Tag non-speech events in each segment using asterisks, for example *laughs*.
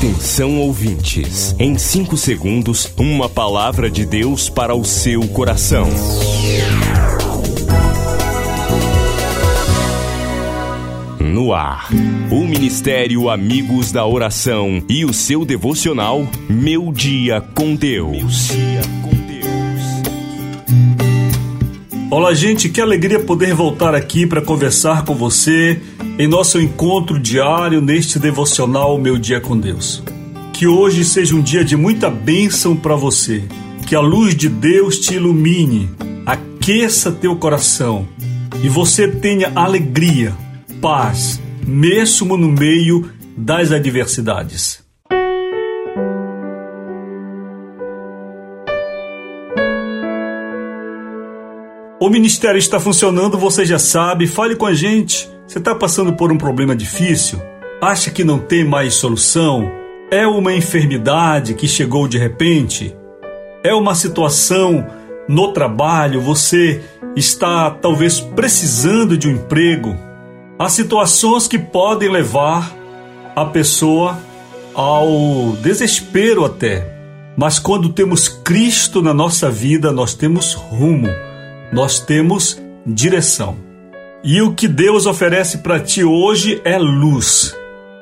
Atenção ouvintes, em 5 segundos, uma palavra de Deus para o seu coração. No ar, o Ministério Amigos da Oração e o seu devocional Meu Dia com Deus. Olá, gente, que alegria poder voltar aqui para conversar com você em nosso encontro diário neste devocional Meu Dia com Deus. Que hoje seja um dia de muita bênção para você. Que a luz de Deus te ilumine, aqueça teu coração e você tenha alegria, paz, mesmo no meio das adversidades. O ministério está funcionando, você já sabe. Fale com a gente. Você está passando por um problema difícil? Acha que não tem mais solução? É uma enfermidade que chegou de repente? É uma situação no trabalho? Você está talvez precisando de um emprego? Há situações que podem levar a pessoa ao desespero até. Mas quando temos Cristo na nossa vida, nós temos rumo nós temos direção. E o que Deus oferece para ti hoje é luz,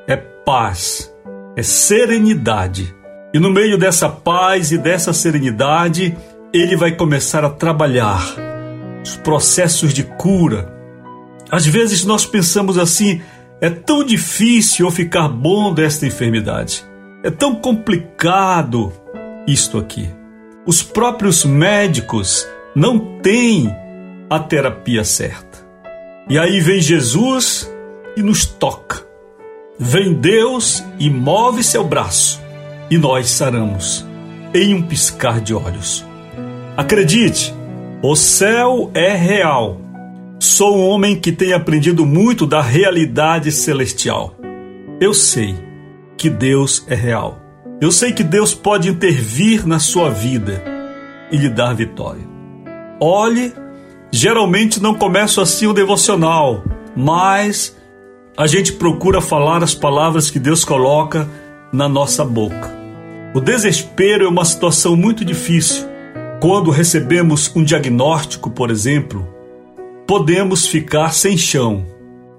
é paz, é serenidade. E no meio dessa paz e dessa serenidade, ele vai começar a trabalhar os processos de cura. Às vezes nós pensamos assim: é tão difícil eu ficar bom desta enfermidade. É tão complicado isto aqui. Os próprios médicos não tem a terapia certa. E aí vem Jesus e nos toca. Vem Deus e move seu braço e nós saramos em um piscar de olhos. Acredite, o céu é real. Sou um homem que tem aprendido muito da realidade celestial. Eu sei que Deus é real. Eu sei que Deus pode intervir na sua vida e lhe dar vitória. Olhe, geralmente não começo assim o devocional, mas a gente procura falar as palavras que Deus coloca na nossa boca. O desespero é uma situação muito difícil. Quando recebemos um diagnóstico, por exemplo, podemos ficar sem chão.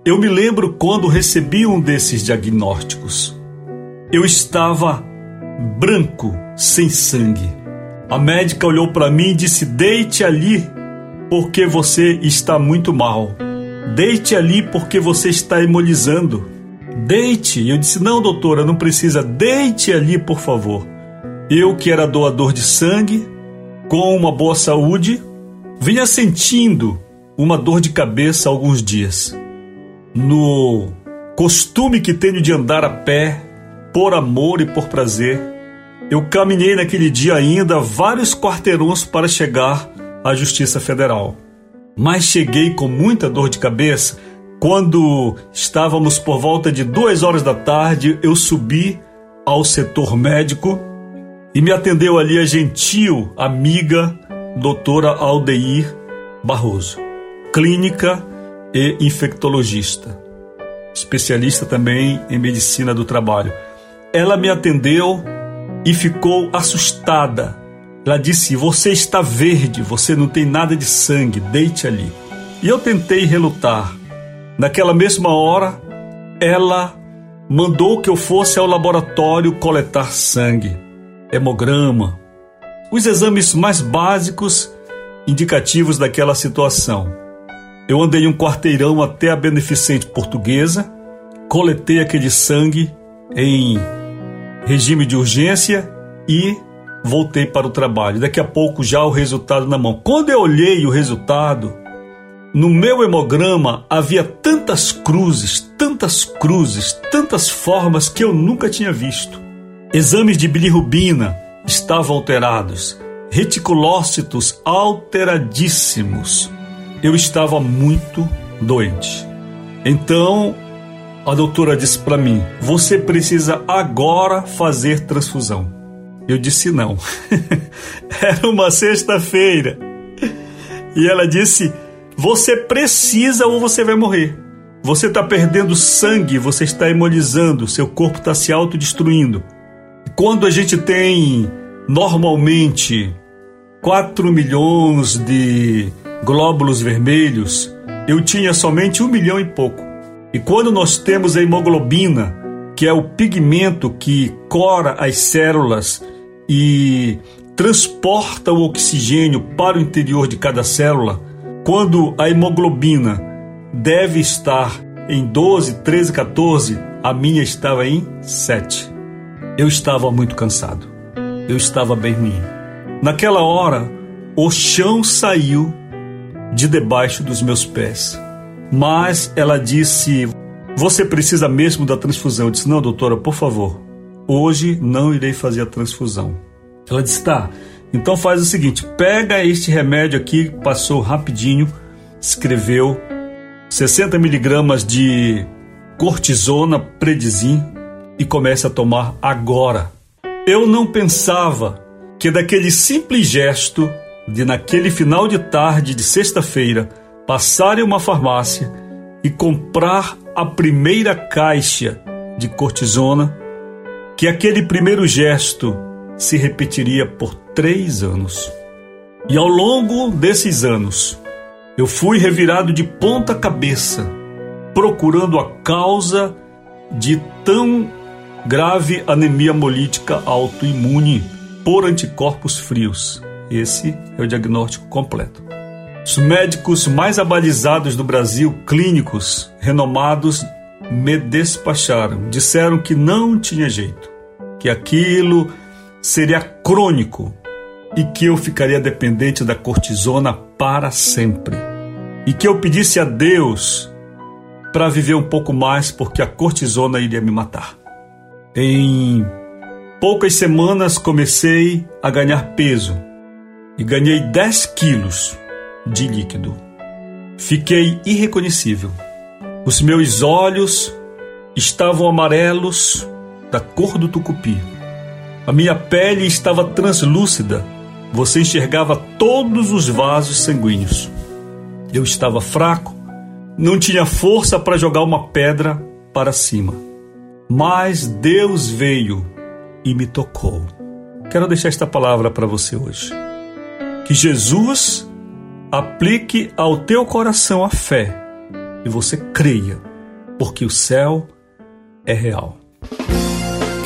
Eu me lembro quando recebi um desses diagnósticos. Eu estava branco, sem sangue. A médica olhou para mim e disse: Deite ali, porque você está muito mal. Deite ali, porque você está hemolizando. Deite. Eu disse: Não, doutora, não precisa. Deite ali, por favor. Eu, que era doador de sangue, com uma boa saúde, vinha sentindo uma dor de cabeça há alguns dias. No costume que tenho de andar a pé, por amor e por prazer, eu caminhei naquele dia ainda vários quarteirões para chegar à Justiça Federal. Mas cheguei com muita dor de cabeça. Quando estávamos por volta de duas horas da tarde, eu subi ao setor médico e me atendeu ali a gentil amiga doutora Aldeir Barroso, clínica e infectologista, especialista também em medicina do trabalho. Ela me atendeu e ficou assustada. Ela disse: Você está verde, você não tem nada de sangue, deite ali. E eu tentei relutar. Naquela mesma hora, ela mandou que eu fosse ao laboratório coletar sangue, hemograma, os exames mais básicos indicativos daquela situação. Eu andei um quarteirão até a beneficente portuguesa, coletei aquele sangue em regime de urgência e voltei para o trabalho. Daqui a pouco já o resultado na mão. Quando eu olhei o resultado, no meu hemograma havia tantas cruzes, tantas cruzes, tantas formas que eu nunca tinha visto. Exames de bilirrubina estavam alterados, reticulócitos alteradíssimos. Eu estava muito doente. Então a doutora disse para mim: Você precisa agora fazer transfusão. Eu disse não. *laughs* Era uma sexta-feira. E ela disse: Você precisa ou você vai morrer. Você está perdendo sangue, você está hemolizando, seu corpo está se autodestruindo. Quando a gente tem normalmente 4 milhões de glóbulos vermelhos, eu tinha somente um milhão e pouco. E quando nós temos a hemoglobina, que é o pigmento que cora as células e transporta o oxigênio para o interior de cada célula, quando a hemoglobina deve estar em 12, 13, 14, a minha estava em 7. Eu estava muito cansado. Eu estava bem ruim. Naquela hora, o chão saiu de debaixo dos meus pés. Mas ela disse: Você precisa mesmo da transfusão? Eu disse: Não, doutora, por favor. Hoje não irei fazer a transfusão. Ela disse: Tá. Então faz o seguinte: pega este remédio aqui, passou rapidinho, escreveu 60 miligramas de cortisona predizin e comece a tomar agora. Eu não pensava que daquele simples gesto de naquele final de tarde de sexta-feira passar em uma farmácia e comprar a primeira caixa de cortisona, que aquele primeiro gesto se repetiria por três anos. E ao longo desses anos, eu fui revirado de ponta cabeça, procurando a causa de tão grave anemia hemolítica autoimune por anticorpos frios. Esse é o diagnóstico completo. Os médicos mais abalizados do Brasil, clínicos renomados, me despacharam. Disseram que não tinha jeito, que aquilo seria crônico e que eu ficaria dependente da cortisona para sempre. E que eu pedisse a Deus para viver um pouco mais, porque a cortisona iria me matar. Em poucas semanas comecei a ganhar peso e ganhei 10 quilos de líquido. Fiquei irreconhecível. Os meus olhos estavam amarelos da cor do tucupi. A minha pele estava translúcida. Você enxergava todos os vasos sanguíneos. Eu estava fraco, não tinha força para jogar uma pedra para cima. Mas Deus veio e me tocou. Quero deixar esta palavra para você hoje que Jesus aplique ao teu coração a fé e você creia, porque o céu é real.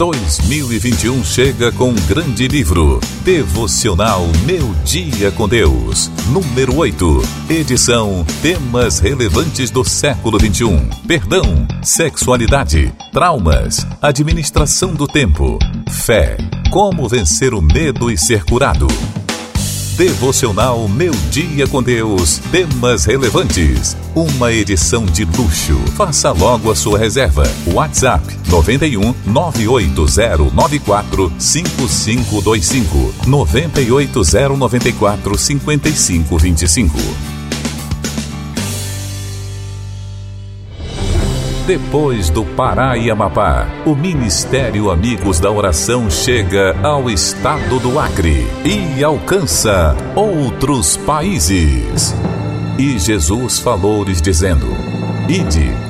2021 chega com um grande livro, Devocional Meu Dia com Deus, número 8, edição Temas relevantes do século 21, perdão, sexualidade, traumas, administração do tempo, fé, como vencer o medo e ser curado. Devocional Meu Dia com Deus. Temas relevantes. Uma edição de luxo. Faça logo a sua reserva. WhatsApp 91 98094 5525 98094 5525. Depois do Pará e Amapá, o Ministério Amigos da Oração chega ao estado do Acre e alcança outros países. E Jesus falou-lhes dizendo: Ide